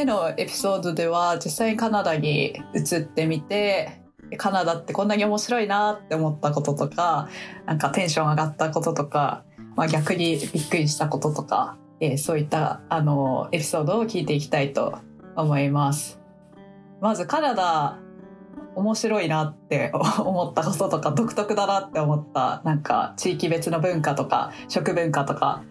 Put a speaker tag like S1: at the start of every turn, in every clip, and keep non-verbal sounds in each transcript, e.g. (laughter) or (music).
S1: 目のエピソードでは実際にカナダに移ってみてカナダってこんなに面白いなって思ったこととかなんかテンション上がったこととか、まあ、逆にびっくりしたこととか、えー、そういったあのエピソードを聞いていきたいと思います。まずカナダ面白いなって思ったこととか独特だなって思ったなんか地域別の文化とか食文化とか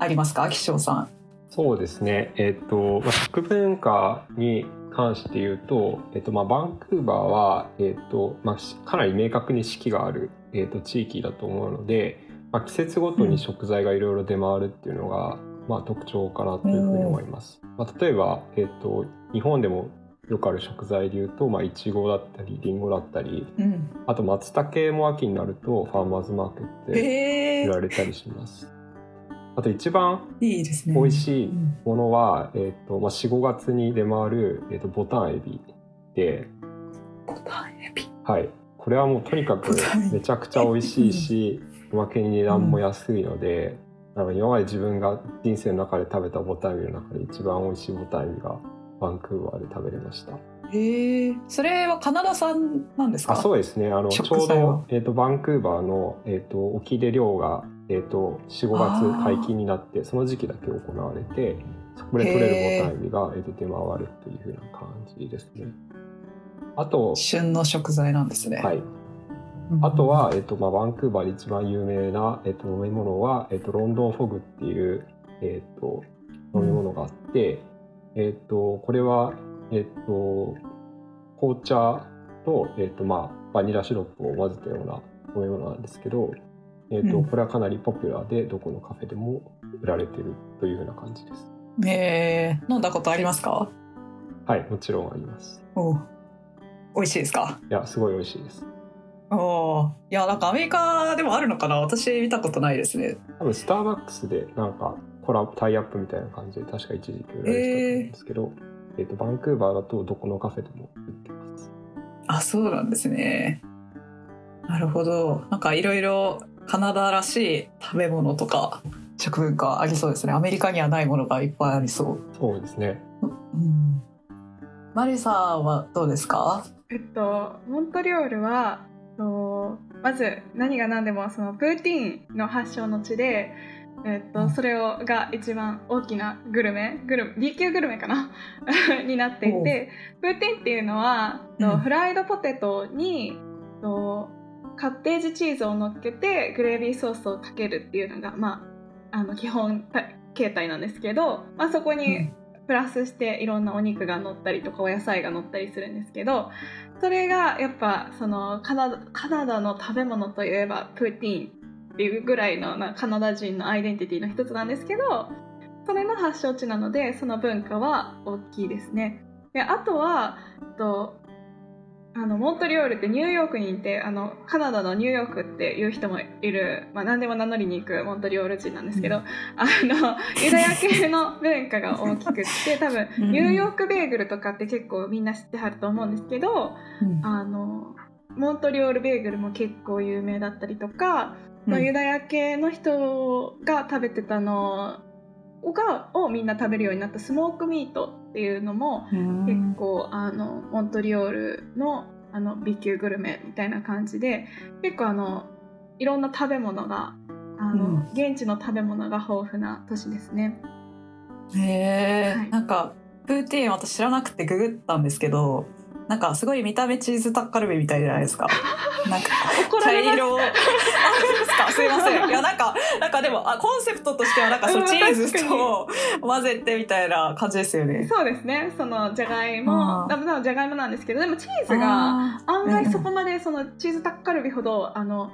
S1: ありますか？岸尾さん。
S2: そうですね、えっ、ー、と、まあ、食文化に関して言うと、えっ、ー、とまあ、バンクーバーは、えっ、ー、とまあ、かなり明確に四季がある、えー、と地域だと思うので、まあ、季節ごとに食材がいろいろ出回るっていうのが、うん、まあ、特徴かなというふうに思います。まあ、例えば、えっと日本でもよくある食材でいうと、まあ、いちごだったりりんごだったり、うん、あと松茸も秋になるとファーマーズマーケットで売られたりします。あと一番美味しいものは、いいねうん、えーとまあ、45月に出回る、えーと、ボタンエビで。
S1: ボタンエビ。
S2: はい。これはもうとにかくめちゃくちゃ美味しいしおまけに値段も安いので、うん、なんか今まで自分が人生の中で食べたボタンエビの中で一番美味しいボタンエビがバンクーバーで食べれました。
S1: へえ、それはカナダ産なんですか？
S2: あ、そうですね。あのちょうどえっ、ー、とバンクーバーのえっ、ー、と沖で漁がえっ、ー、と四五月解禁になってその時期だけ行われて、そこで取れるボタンエビがえっ、と出回るというふうな感じですね。あと
S1: 旬の食材なんですね。
S2: はい。あとは、えっとまあ、バンクーバーで一番有名な、えっと、飲み物は、えっと、ロンドンフォグっていう、えっと、飲み物があって、えっ、と、これは、えっ、と、紅茶と、えっ、と、まあ、バニラシロップを混ぜたような飲み物なんですけど、えっ、と、うん、これはかなりポピュラーで、どこのカフェでも売られてるというような感じです。
S1: えー、飲んだことありますか？
S2: はい、もちろんあります。
S1: お美味しいですか？
S2: いや、すごい美味しいです。
S1: おいや、なんかアメリカでもあるのかな？私見たことないですね。
S2: 多分スターバックスでなんかコラボタイアップみたいな感じで確か一時期売られてたんですけど、えー、えーとバンクーバーだとどこのカフェでも売ってます。
S1: あそうなんですね。なるほど。なんかいろいろカナダらしい食べ物とか食文化ありそうですね。アメリカにはないものがいっぱいありそう。
S2: そうですね、
S1: うん、マリさんはどうですか？
S3: えっとモントリオールはまず何が何でもそのプーティーンの発祥の地でえっとそれをが一番大きなグルメグル B 級グルメかな？(laughs) になっていてプーティンっていうのは、うん、フライドポテトにとカッテージチーズを乗っけてグレービーソースをかけるっていうのが、まあ、あの基本形態なんですけど、まあ、そこにプラスしていろんなお肉が乗ったりとかお野菜が乗ったりするんですけどそれがやっぱそのカナダの食べ物といえばプーティーンっていうぐらいのなカナダ人のアイデンティティの一つなんですけどそれの発祥地なのでその文化は大きいですね。であとはとあのモントリオールってニューヨークにいてあのカナダのニューヨークっていう人もいる、まあ、何でも名乗りに行くモントリオール人なんですけど、うん、あのユダヤ系の文化が大きくって (laughs) 多分ニューヨークベーグルとかって結構みんな知ってはると思うんですけど、うん、あのモントリオールベーグルも結構有名だったりとかのユダヤ系の人が食べてたのがをみんな食べるようになったスモークミートっていうのも結構あのモントリオールのあの B 級グルメみたいな感じで結構あのいろんな食べ物があの、うん、現地の食べ物が豊富な都市ですね。
S1: へえ、はい、なんかプーティーン私知らなくてググったんですけどなんかすごい見た目チーズタッカルビみたいじゃないですか。(laughs) なんか茶色。(laughs) あ、ですか。すいません。(laughs) いやなんかなんかでもあコンセプトとしてはなんかそのチーズと混ぜてみたいな感じですよね。
S3: そうですね。そのじゃがいも、多分じゃがいもなんですけど、でもチーズが案外そこまでそのチーズタッカルビほどあの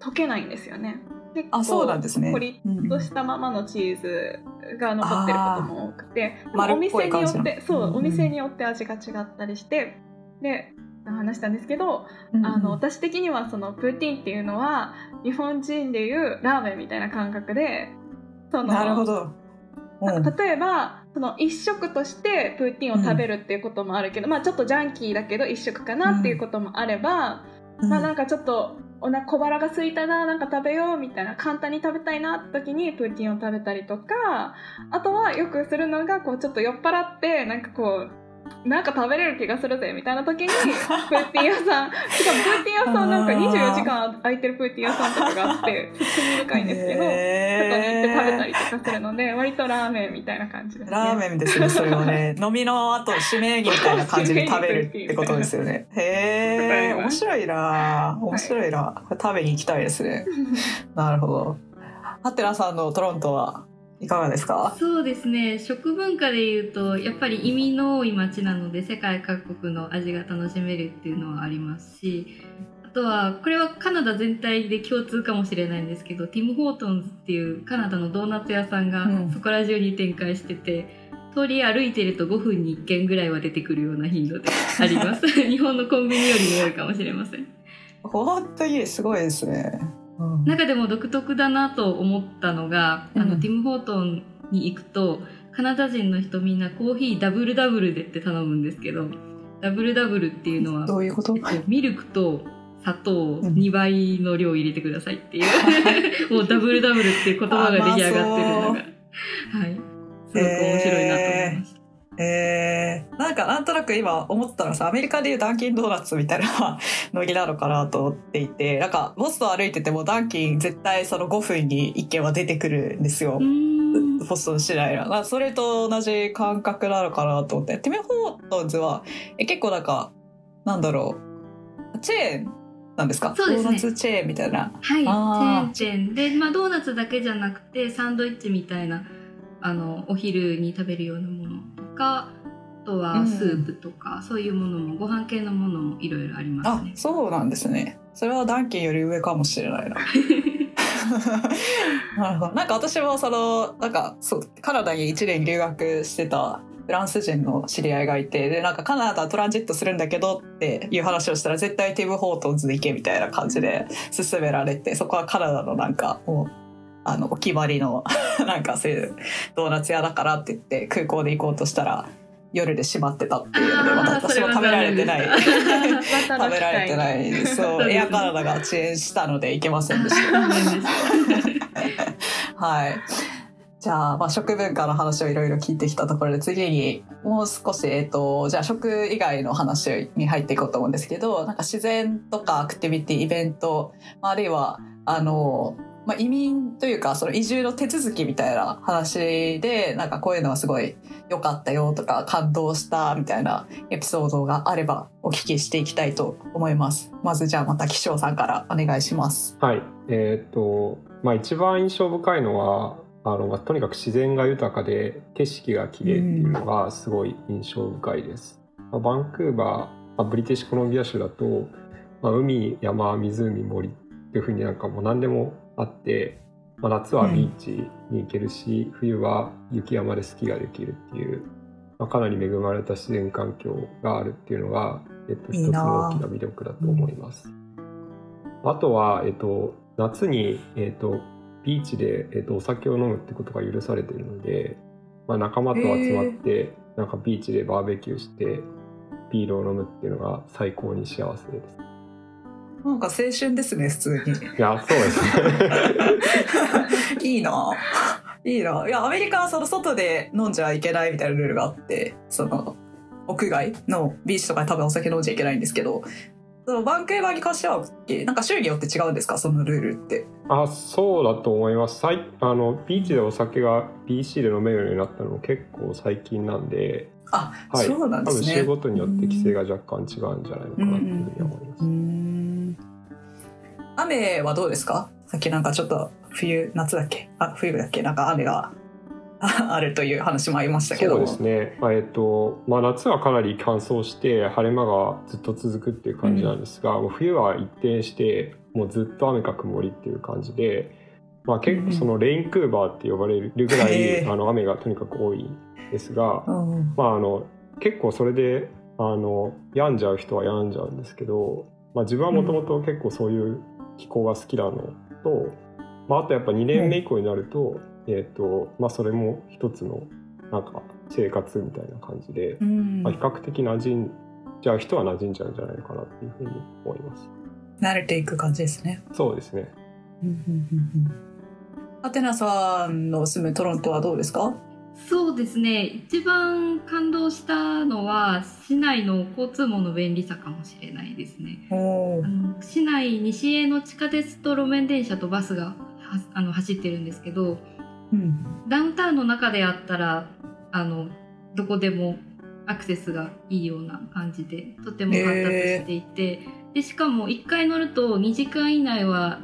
S3: 溶けないんですよね。
S1: 結構あそうなんですね。
S3: コリッとしたままのチーズが残ってることも多くて、お店によってそう、お店によって味が違ったりしてで話したんですけど、うんあの私的にはそのプーティンっていうのは日本人でいうラーメンみたいな感覚で
S1: そのなるほど、
S3: うん、例えばその一食としてプーティンを食べるっていうこともあるけど、うん、まあちょっとジャンキーだけど一食かなっていうこともあれば、まあなんかちょっとおな小腹が空いたななんか食べようみたいな簡単に食べたいなって時にプーティンを食べたりとかあとはよくするのがこうちょっと酔っ払ってなんかこうなんか食べれる気がするぜみたいな時に (laughs) プーティン屋さんしかもプーティン屋さんなんか24時間空いてるプーティン屋さんとかがあって興味深いんですけど、そこに行って食べたりとかするので割とラーメンみたいな感じですね。
S1: ラーメンですね、それをね。(laughs) 飲みの後、締め着みたいな感じで食べるってことですよね。へえ、面白いな面白いな、食べに行きたいですね。(laughs) なるほど。ハテナさんのトロントは？いかがですか？
S4: そうですね。食文化でいうとやっぱり移民の多い町なので世界各国の味が楽しめるっていうのはありますしあとはこれはカナダ全体で共通かもしれないんですけどティム・ホートンズっていうカナダのドーナツ屋さんがそこら中に展開してて、うん、通り歩いてると5分に1軒ぐらいは出てくるような頻度であります。(laughs) 日本のコンビニよりも多いかもしれません。
S1: 本当にすごいですね
S4: 中でも独特だなと思ったのが、あの、ティム・ホートンに行くと、カナダ人の人みんなコーヒーダブルダブルでって頼むんですけど、ダブルダブルっていうのは、
S1: どういうこと？
S4: ミルクと砂糖2倍の量入れてくださいっていう、(laughs) もうダブルダブルっていう言葉が出来上がってるのが、はい。すごく面白いなと思いました。
S1: えー、なんかなんとなく今思ったのはさアメリカでいうダンキンドーナツみたいなノリなのかなと思っていて (laughs) なんかボストン歩いててもダンキン絶対その5分に1軒は出てくるんですよ。ボストン市内の。それと同じ感覚なのかなと思って。ティメホートンズはえ結構なんかなんだろうチェーンなんですか？
S4: そうですね。
S1: ドーナツチェーンみたいな。
S4: はい、チェーン店で、まあ、ドーナツだけじゃなくてサンドイッチみたいなあのお昼に食べるようなものかあとはスープとか、うん、そういうものもご飯系のものもいろいろありますね。
S1: あそうなんですね。それはダンキンより上かもしれないな。(laughs) なるほど。なんか私もそのなんかそうカナダに1年留学してたフランス人の知り合いがいてでなんかカナダトランジットするんだけどっていう話をしたら絶対ティム・ホートンズで行けみたいな感じで勧められてそこはカナダのなんかもうあのお決まりの (laughs) なんかそういうドーナツ屋だからって言って空港で行こうとしたら夜で閉まってたっていうので私も食べられてない。(laughs) 食べられてない。そう (laughs) エアカナダが遅延したので行けませんでした。はい。じゃあ、まあ、食文化の話をいろいろ聞いてきたところで次にもう少し、えっと、じゃあ食以外の話に入っていこうと思うんですけどなんか自然とかアクティビティイベントあるいはあのまあ、移民というかその移住の手続きみたいな話でなんかこういうのはすごい良かったよとか感動したみたいなエピソードがあればお聞きしていきたいと思います。まずじゃあまた気象さんからお願いします
S2: はいえー、っとまあ一番印象深いのはあの、とにかく自然が豊かで景色が綺麗っていうのがすごい印象深いです、まあ、バンクーバー、まあ、ブリティッシュコロンビア州だと、まあ、海山湖森っていうふうになんかもう何でもあって、まあ、夏はビーチに行けるし、うん、冬は雪山でスキーができるっていう、まあ、かなり恵まれた自然環境があるっていうのが、えっと、一つの大きな魅力だと思います。いいあとは、えっと、夏に、えっと、ビーチで、えっと、お酒を飲むってことが許されているので、まあ、仲間と集まって、なんかビーチでバーベキューしてビールを飲むっていうのが最高に幸せです。
S1: なんか青春ですね、普通に。い
S2: や、そうです
S1: ね。いいな。いいな。いや、アメリカはその外で飲んじゃいけないみたいなルールがあって、その、屋外のビーチとかで多分お酒飲んじゃいけないんですけど、そのバンクーバーに関しては、なんか州によって違うんですか、そのルールって。
S2: あ、そうだと思います。あのビーチでお酒が BC で飲めるようになったのも結構最近なんで、
S1: あ、はい、そうなんですね。
S2: 多分州ごとによって規制が若干違うんじゃないのかなというふうに思います。
S1: 雨はどうですか？さっきなんかちょっと冬夏だっけ？あ冬だっけ？なんか雨が (laughs) あるという話もありましたけど。
S2: そうですね、まあ、えっとまあ、夏はかなり乾燥して晴れ間がずっと続くっていう感じなんですが、うん、もう冬は一転してもうずっと雨か曇りっていう感じで、まあ、結構そのレインクーバーって呼ばれるぐらい、うん、あの雨がとにかく多いんですが、うん、まあ、あの結構それであの病んじゃう人は病んじゃうんですけど、まあ、自分はもともと結構そういう気候が好きなのと、まあ、あとやっぱ2年目以降になると,、えーとまあ、それも一つのなんか生活みたいな感じで、まあ、比較的馴染んじゃう人は馴染んじゃうんじゃないのかなっていうふうに思います。
S1: 慣れていく感じですね。
S2: そうですね。
S1: アテナさんの住むトロントはどうですか？
S4: そうですね。一番感動したのは市内の交通網の便利さかもしれないですね。
S1: お
S4: あの市内西への地下鉄と路面電車とバスがはあの走ってるんですけど
S1: うん、
S4: ダウンタウンの中であったらあのどこでもアクセスがいいような感じでとても発達していて、でしかも1回乗ると2時間以内は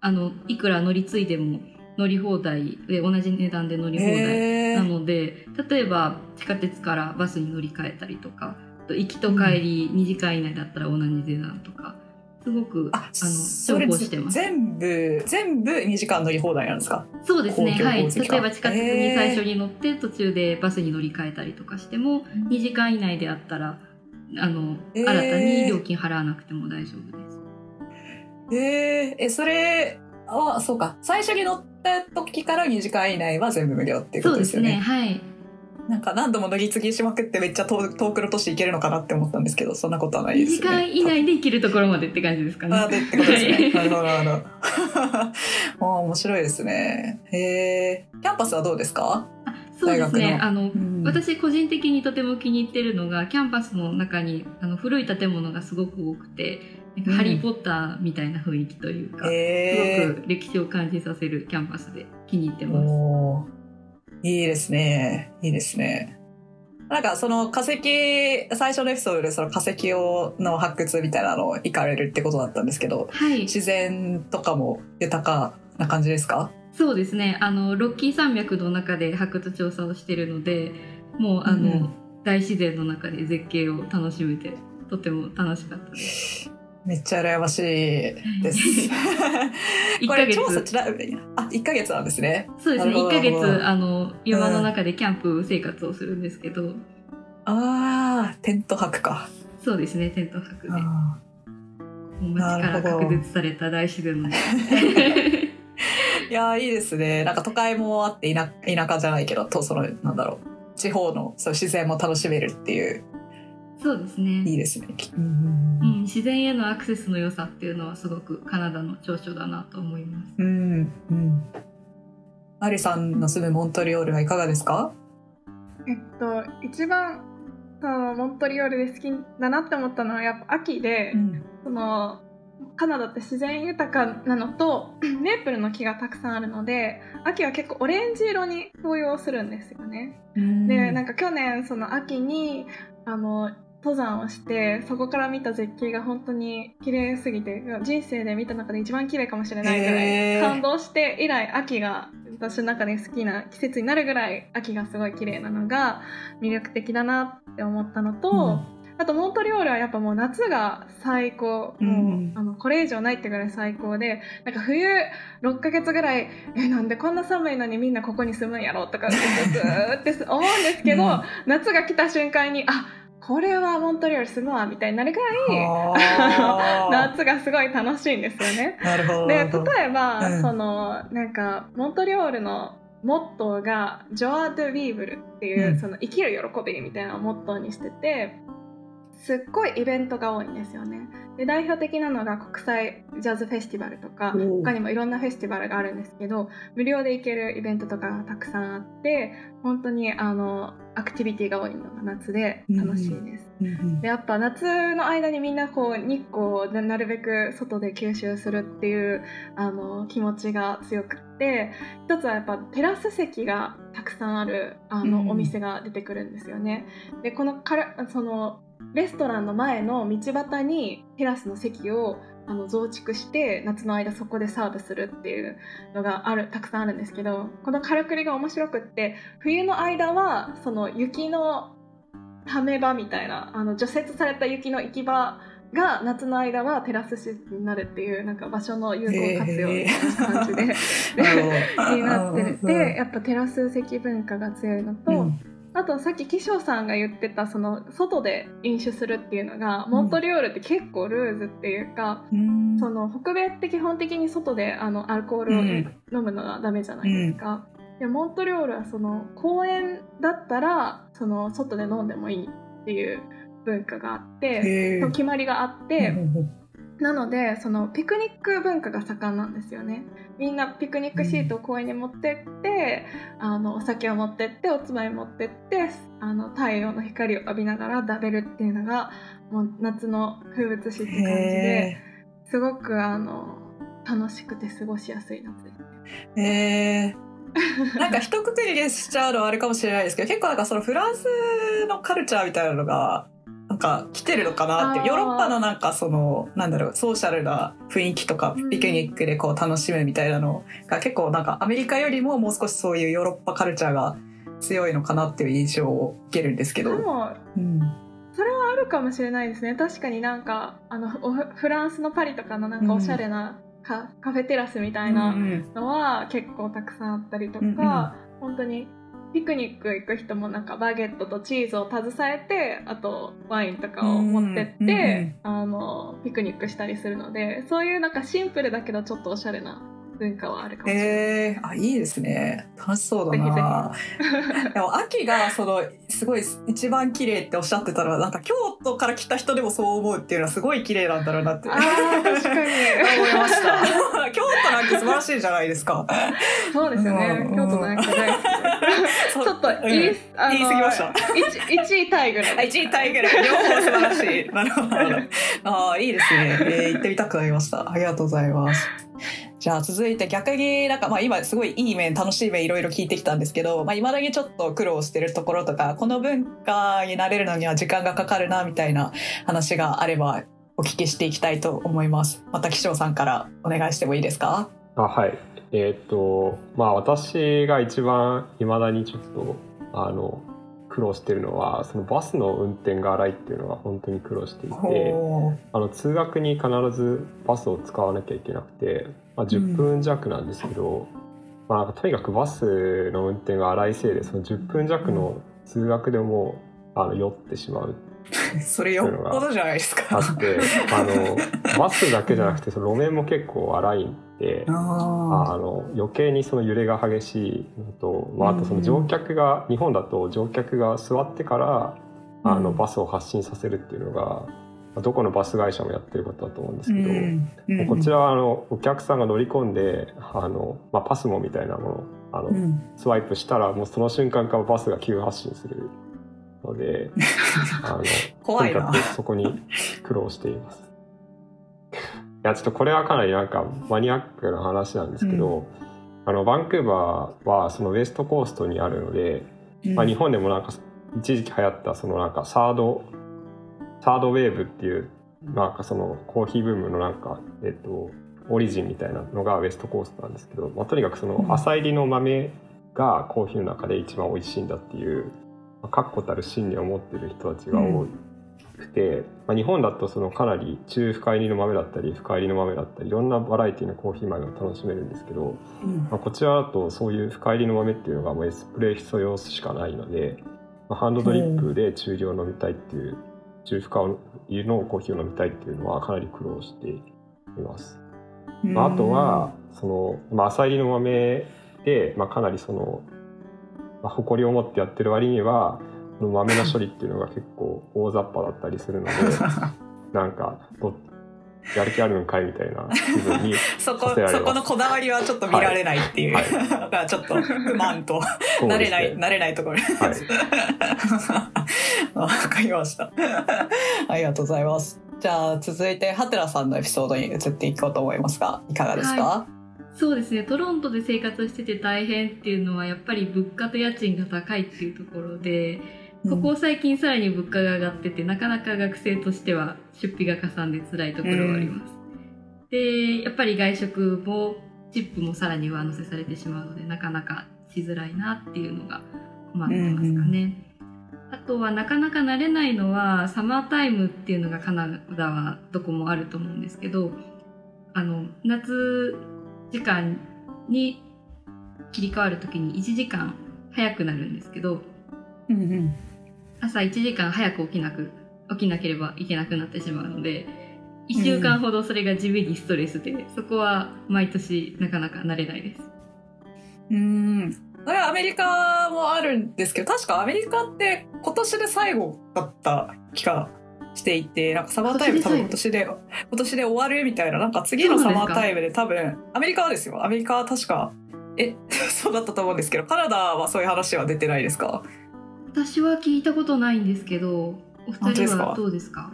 S4: あのいくら乗り継いでも乗り放題で同じ値段で乗り放題なので例えば地下鉄からバスに乗り換えたりとか行きと帰り2時間以内だったら同じ値段とかすごく
S1: あ
S4: あの重宝してます。
S1: 全部全部2時間乗り放題なんですか？
S4: そうですね。はい。例えば地下鉄に最初に乗って途中でバスに乗り換えたりとかしても2時間以内であったらあの、
S1: えー。
S4: 新たに料金払わなくても大丈夫です。
S1: えー、えそれはそうか最初に乗った時から2時間以内は全部無料っていうこ
S4: そうです
S1: よね
S4: ねはい
S1: なんか何度も乗り継ぎしまくってめっちゃ遠遠くの都市行けるのかなって思ったんですけどそんなことはない
S4: 2
S1: ですよね
S4: 時間以内で行けるところまでって感じですかね。
S1: あでってことですね。な (laughs)
S4: はい
S1: るほど、なるほど。(laughs) 面白いですね。へえ。キャンパスはどうですか？
S4: あそうです
S1: 大学の
S4: ねあの、
S1: ん
S4: 私個人的にとても気に入ってるのがキャンパスの中にあの古い建物がすごく多くてなんか
S1: うん
S4: ハリー・ポッターみたいな雰囲気というか、
S1: へ
S4: すごく歴史を感じさせるキャンパスで気に入って
S1: え。
S4: ます。
S1: いいですね。いいですね。なんかその化石最初のエピソードでその化石をの発掘みたいなのを行かれるってことだったんですけど
S4: はい、
S1: 自然とかも豊かな感じですか？
S4: そうですねあのロッキー山脈の中で発掘調査をしてるのでもうあの、
S1: うん
S4: 大自然の中で絶景を楽しめてとても楽しかったです。
S1: めっちゃ羨ましいです。これ調査ちなみにあ一ヶ月なんですね。
S4: そうですね。1ヶ月あの山の中でキャンプ生活をするんですけど、
S1: ああテント泊か。
S4: そうですねテント泊で。街から隔絶された大自然の。(laughs)
S1: いやーいいですね。なんか都会もあって田田舎じゃないけどとそのなんだろう。地方のそう自然も楽しめるっていう
S4: そうです
S1: い
S4: ね、
S1: いですね。
S4: うん、自然へのアクセスの良さっていうのはすごくカナダの長所だなと思います。
S1: うんうん。マリさんの住むモントリオールはいかがですか？
S3: えっと一番そのモントリオールで好きだなって思ったのはやっぱ秋で、そのカナダって自然豊かなのと (clears throat) メープルの木がたくさんあるので秋は結構オレンジ色に紅葉するんですよね。でなん
S1: か
S3: か去年その秋にあの登山をしてそこから見た絶景が本当に綺麗すぎて人生で見た中で一番綺麗かもしれないぐらい感動して以来秋が私の中で好きな季節になるぐらい秋がすごい綺麗なのが魅力的だなって思ったのと、あとモントリオールはやっぱもう夏が最高、
S1: うん
S3: もうあのこれ以上ないってぐらい最高でなんか冬6ヶ月ぐらいえなんでこんな寒いのにみんなここに住むんやろとかずーって思うんですけど、
S1: うん。
S3: 夏が来た瞬間にあこれはモントリオール住むわみたいになるぐらい (laughs) 夏がすごい楽しいんですよね。で例えば、
S1: うん。
S3: そのなんかモントリオールのモットーが「ジョア・ドゥ・ビーブル」っていう、
S1: うん。
S3: その生きる喜びみたいなモットーにしててすっごいイベントが多いんですよね。で代表的なのが国際ジャズフェスティバルとか他にもいろんなフェスティバルがあるんですけど無料で行けるイベントとかがたくさんあって本当にあのアクティビティが多いのが夏で楽しいです。
S1: うんうん
S3: でやっぱ夏の間にみんなこう日光をななるべく外で吸収するっていうあの気持ちが強くって一つはやっぱテラス席がたくさんあるあの、
S1: うん
S3: お店が出てくるんですよね。でこのからそのレストランの前の道端にテラスの席をあの増築して夏の間そこでサーブするっていうのがあるたくさんあるんですけどこのからくりが面白くって冬の間はその雪のため場みたいなあの除雪された雪の行き場が夏の間はテラス席になるっていうなんか場所の有効活用みたいな感じで、
S1: なるほど
S3: になってる
S1: うん
S3: でやっぱテラス席文化が強いのと、
S1: うん
S3: あとさっき気象さんが言ってたその外で飲酒するっていうのが、モントリオールって結構ルーズっていうか
S1: うん。
S3: その北米って基本的に外であのアルコールを
S1: うん
S3: 飲むのがダメじゃないですか。でモントリオールはその公園だったらその外で飲んでもいいっていう文化があって、
S1: へー。
S3: 決まりがあって、
S1: うんうん
S3: なのでそのピクニック文化が盛んなんですよね。みんなピクニックシートを公園に持ってって、あのお酒を持ってっておつまみ持ってってあの太陽の光を浴びながら食べるっていうのがもう夏の風物詩って感じで
S1: へ
S3: すごくあの楽しくて過ごしやすい夏で。す
S1: えへえなんか一括りにしちゃうのはあれかもしれないですけど結構なんかそのフランスのカルチャーみたいなのがか来てるのかなってヨーロッパのなんかそのなんだろうソーシャルな雰囲気とか
S3: うん。
S1: ピクニックでこう楽しむみたいなのが結構なんかアメリカよりももう少しそういうヨーロッパカルチャーが強いのかなっていう印象を受けるんですけど。
S3: でも
S1: うん。
S3: あるかもしれないですね。確かになんかあのおフランスのパリとかのなんかおしゃれなカ,、カフェテラスみたいな
S1: うん。
S3: のは結構たくさんあったりとか、
S1: うんうん。
S3: 本当にピクニック行く人もなんかバゲットとチーズを携えてあとワインとかを持ってって、
S1: うんうん。うん
S3: あのピクニックしたりするのでそういうなんかシンプルだけどちょっとおしゃれな文化はあるかもしれない。
S1: へえあいいですね。楽しそうだな。でも秋がそのすごい一番綺麗っておっしゃってたらなんか京都から来た人でもそう思うっていうのはすごい綺麗なんだろうなって。
S3: あー確かに。(laughs)
S1: 思いました。京都の秋素晴らしいじゃないですか。
S3: そうですよね。
S1: うん。
S3: 京都の秋大好き (laughs) ちょっと言い,、
S1: うん言い過ぎました。
S3: 1, 位タイぐらい。
S1: あ1位タイぐらい。両方素晴らしい。(laughs) なるほど。ああいいですね、えー行ってみたくなりました。ありがとうございます。じゃあ続いて逆になんかまあ今すごいいい面楽しい面いろいろ聞いてきたんですけど、まあ、未だにちょっと苦労してるところとかこの文化になれるのには時間がかかるなみたいな話があればお聞きしていきたいと思います。また岸尾さんからお願いしてもいいですか？
S2: あはいえーっとまあ私が一番いまだにちょっとあの苦労してるのはそのバスの運転が荒いっていうのが本当に苦労していて
S1: ほ
S2: あの通学に必ずバスを使わなきゃいけなくて、まあ、10分弱なんですけど、まあ、なんかとにかくバスの運転が荒いせいでその10分弱の通学でもあの酔ってしまう
S1: う。(laughs) それよっぽどじゃないですか。
S2: あってあのバスだけじゃなくてその路面も結構荒いんで。
S1: あ
S2: あの余計にその揺れが激しいのと、まあ、あとその乗客が、日本だと乗客が座ってからあの
S1: うん。
S2: バスを発進させるっていうのが、まあどこのバス会社もやってることだと思うんですけど、
S1: うん。
S2: こちらはあのお客さんが乗り込んであの、まあ、パスモみたいなものをあの、
S1: うん。
S2: スワイプしたらもうその瞬間からバスが急発進するので (laughs) あの
S1: 怖いな。
S2: とにかくそこに苦労しています。いやちょっとこれはかなりなんかマニアックな話なんですけど、あのバンクーバーはそのウエストコーストにあるので、まあ、日本でもなんか一時期流行ったそのなんかサードサードウェーブっていうなんかそのコーヒーブームのなんかえっとオリジンみたいなのがウエストコーストなんですけど、まあ、とにかくその
S1: うん。
S2: 浅入りの豆がコーヒーの中で一番美味しいんだっていうまあ確固たる信念を持ってる人たちが多くて、まあ、日本だとそのかなり中深入りの豆だったり深入りの豆だったりいろんなバラエティのコーヒー豆を楽しめるんですけど、
S1: うん
S2: まあ、こちらだとそういう深入りの豆っていうのがもうエスプレッソ用しかないので、まあ、ハンドドリップで中量飲みたいっていう中深入りのコーヒーを飲みたいっていうのはかなり苦労しています。まあ、あとはその、まあ、浅入りの豆で、まあ、かなりその、まあ、誇りを持ってやってる割にはその豆の処理っていうのが結構大雑把だったりするので (laughs) なんかどやる気あるのかいみたいな気分に (laughs)
S1: そこ
S2: させられます。
S1: そこのこだわりはちょっと見られないっていう、
S2: はい。
S1: だからちょっと不満と慣れない慣れないところに
S2: はい。(laughs)
S1: わかりました。ありがとうございます。じゃあ続いてハテラさんのエピソードに移っていこうと思いますがいかがですか、
S4: はそうですね。トロントで生活してて大変っていうのはやっぱり物価と家賃が高いっていうところでここ最近さらに物価が上がっててなかなか学生としては出費がかさんで辛いところはあります。でやっぱり外食もチップもさらに上乗せされてしまうのでなかなかしづらいなっていうのが困ってますかね。あとはなかなか慣れないのはサマータイムっていうのがカナダはどこもあると思うんですけどあの夏時間に切り替わる時に1時間早くなるんですけど
S1: うんうん
S4: 朝1時間早く起きなく起きなければいけなくなってしまうので1週間ほどそれが地味にストレスで、そこは毎年なかなか慣れないです。
S1: うん。それはアメリカもあるんですけど確かアメリカって今年で最後だった気がしていてなんかサマータイム多分今年で今年で終わるみたいななんか次のサマータイムで多分アメリカはですよ。アメリカは確かえ？(laughs) そうだったと思うんですけどカナダはそういう話は出てないですか？
S4: 私は聞いたことないんですけどお二人はどうですか？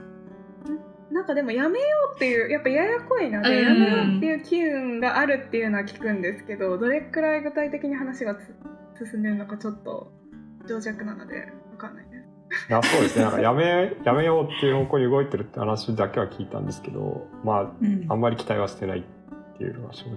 S3: なんかでもやめようっていうやっぱややこいので、
S4: うん。
S3: やめようっていう機運があるっていうのは聞くんですけどどれくらい具体的に話がつ進んでるのかちょっと情弱なのでわかんないです。
S2: いやそうですね。なんかやめやめようっていう方向に動いてるって話だけは聞いたんですけどま
S1: うん。
S2: ああんまり期待はしてないっていうのが正直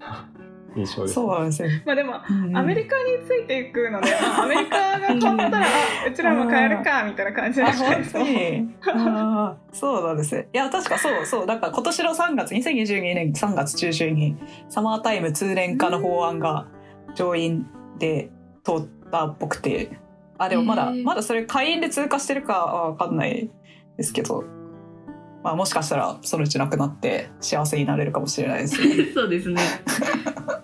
S2: (laughs) 印象です、
S1: そうなんですよ、
S3: まあでも
S1: うん。
S3: アメリカについていくので、あアメリカが変わったら、あうちらも変えるかみたいな感じで。
S1: あ
S3: すね
S1: 本当に。あーそうなんです。ねいや確かそうそう。なんか今年の3月2022年3月中旬にサマータイム通年化の法案が上院で通ったっぽくて。あでもまだまだそれ下院で通過してるかは分かんないですけど、まあ、もしかしたらそのうちなくなって幸せになれるかもしれないですね (laughs)
S4: そうですね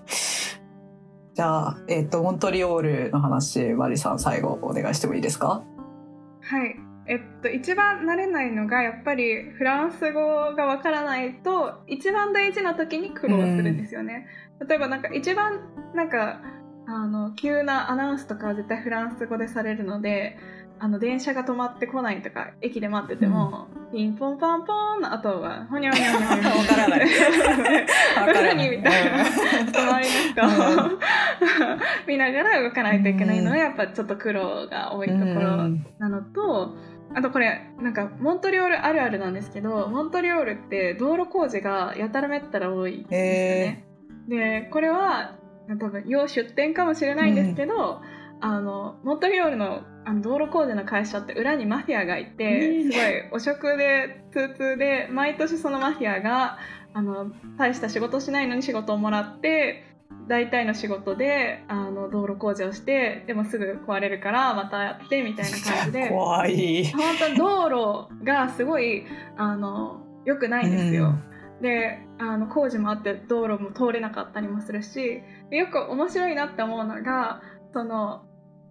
S4: (laughs)
S1: じゃあ、えっとモントリオールの話マリさん最後お願いしてもいいですか？
S3: はい。えっと、一番慣れないのがやっぱりフランス語がわからないと一番大事な時に苦労するんですよね。例えばなんか一番なんかあの急なアナウンスとかは絶対フランス語でされるのであの電車が止まってこないとか駅で待ってても、ピンポンパンポンの後はほにゃほにゃほにゃほにゃ
S1: わからない。わからない。(laughs)
S3: 何みたいな。隣の人。を (laughs) 見ながら動かないといけないのはやっぱちょっと苦労が多いところなのと、あとこれなんかモントリオールあるあるなんですけどモントリオールって道路工事がやたらめったら多いんですよね。でこれは多分要出店かもしれないんですけど、あのモントリオールのあの道路工事の会社って裏にマフィアがいて、
S1: うん
S3: すごい汚職で通通で毎年そのマフィアがあの大した仕事しないのに仕事をもらって大体の仕事であの道路工事をしてでもすぐ壊れるからまたやってみたいな感じで。
S1: 怖い。
S3: 本当に道路がすごいあの良くないんですよ。であの工事もあって道路も通れなかったりもするしでよく面白いなって思うのがその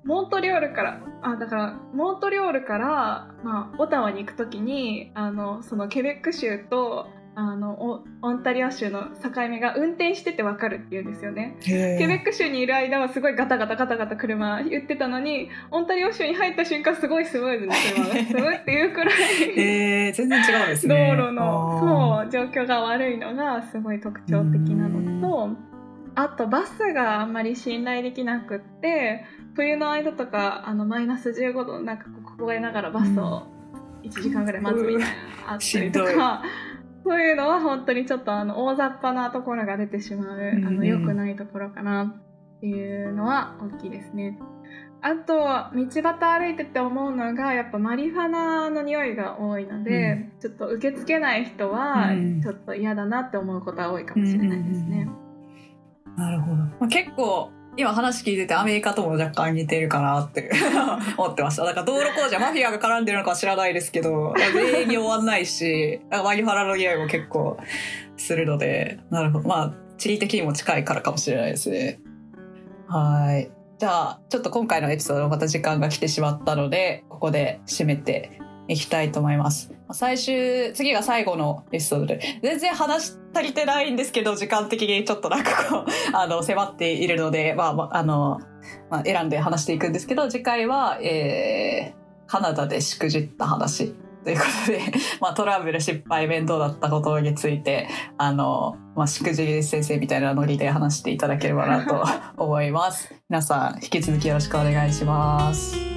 S3: モントリオールからあだからモントリオールから、まあ、オタワに行く時にあのそのケベック州とあのオオンタリオ州の境目が運転してて分かるっていうんですよね。
S1: ケ
S3: ケベック州にいる間はすごいガタガタガタガタ車言ってたのにオンタリオ州に入った瞬間すごいスムーズに車が進むっていうくらい
S1: えー、全然違うんです
S3: 道
S1: ね
S3: 路のそう状況が悪いのがすごい特徴的なのとあとバスがあんまり信頼できなくって冬の間とかあのマイナス15度の中凍えながらバスを1時間ぐらい待つみたいなの (laughs) あったりと
S1: しん
S3: か。そういうのは本当にちょっとあの大雑把なところが出てしまう、
S1: うん
S3: あの良くないところかなっていうのは大きいですね。あと道端歩いてて思うのがやっぱマリファナの匂いが多いので、ちょっと受け付けない人は
S1: うん
S3: ちょっと嫌だなって思うことは多いかもしれないですね。
S1: なるほど、まあ、結構今話聞いててアメリカとも若干似てるかなって (laughs) 思ってました。だから道路工事はマフィアが絡んでるのかは知らないですけど全員に終わんないしマリファナの匂いも結構するのでなるほど。まあ地理的にも近いからかもしれないですね。はい。じゃあちょっと今回のエピソードまた時間が来てしまったのでここで締めていきたいと思います。最終次が最後のエピソードで。全然話足りてないんですけど時間的にちょっとなんかこう (laughs) あの迫っているので、まああ、の、まあ、選んで話していくんですけど次回は、えー、カナダでしくじった話ということで、(laughs) まあ、トラブル失敗面倒だったことについてあの、まあ、しくじり先生みたいなノリで話していただければなと思います。皆さん引き続きよろしくお願いします。